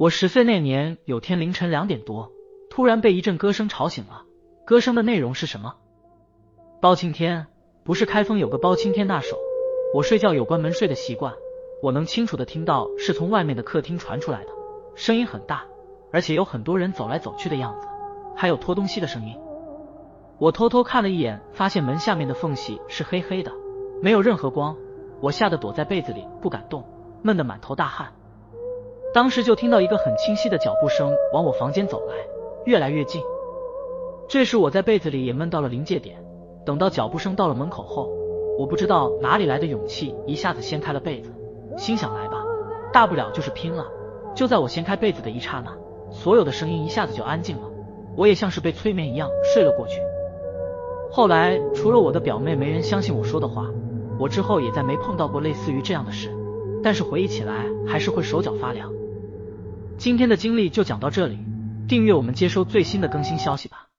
我十岁那年，有天凌晨两点多，突然被一阵歌声吵醒了。歌声的内容是什么？包青天不是开封有个包青天大手。我睡觉有关门睡的习惯，我能清楚的听到是从外面的客厅传出来的，声音很大，而且有很多人走来走去的样子，还有拖东西的声音。我偷偷看了一眼，发现门下面的缝隙是黑黑的，没有任何光。我吓得躲在被子里不敢动，闷得满头大汗。当时就听到一个很清晰的脚步声往我房间走来，越来越近。这时我在被子里也闷到了临界点。等到脚步声到了门口后，我不知道哪里来的勇气，一下子掀开了被子，心想来吧，大不了就是拼了。就在我掀开被子的一刹那，所有的声音一下子就安静了，我也像是被催眠一样睡了过去。后来除了我的表妹，没人相信我说的话。我之后也再没碰到过类似于这样的事，但是回忆起来还是会手脚发凉。今天的经历就讲到这里，订阅我们接收最新的更新消息吧。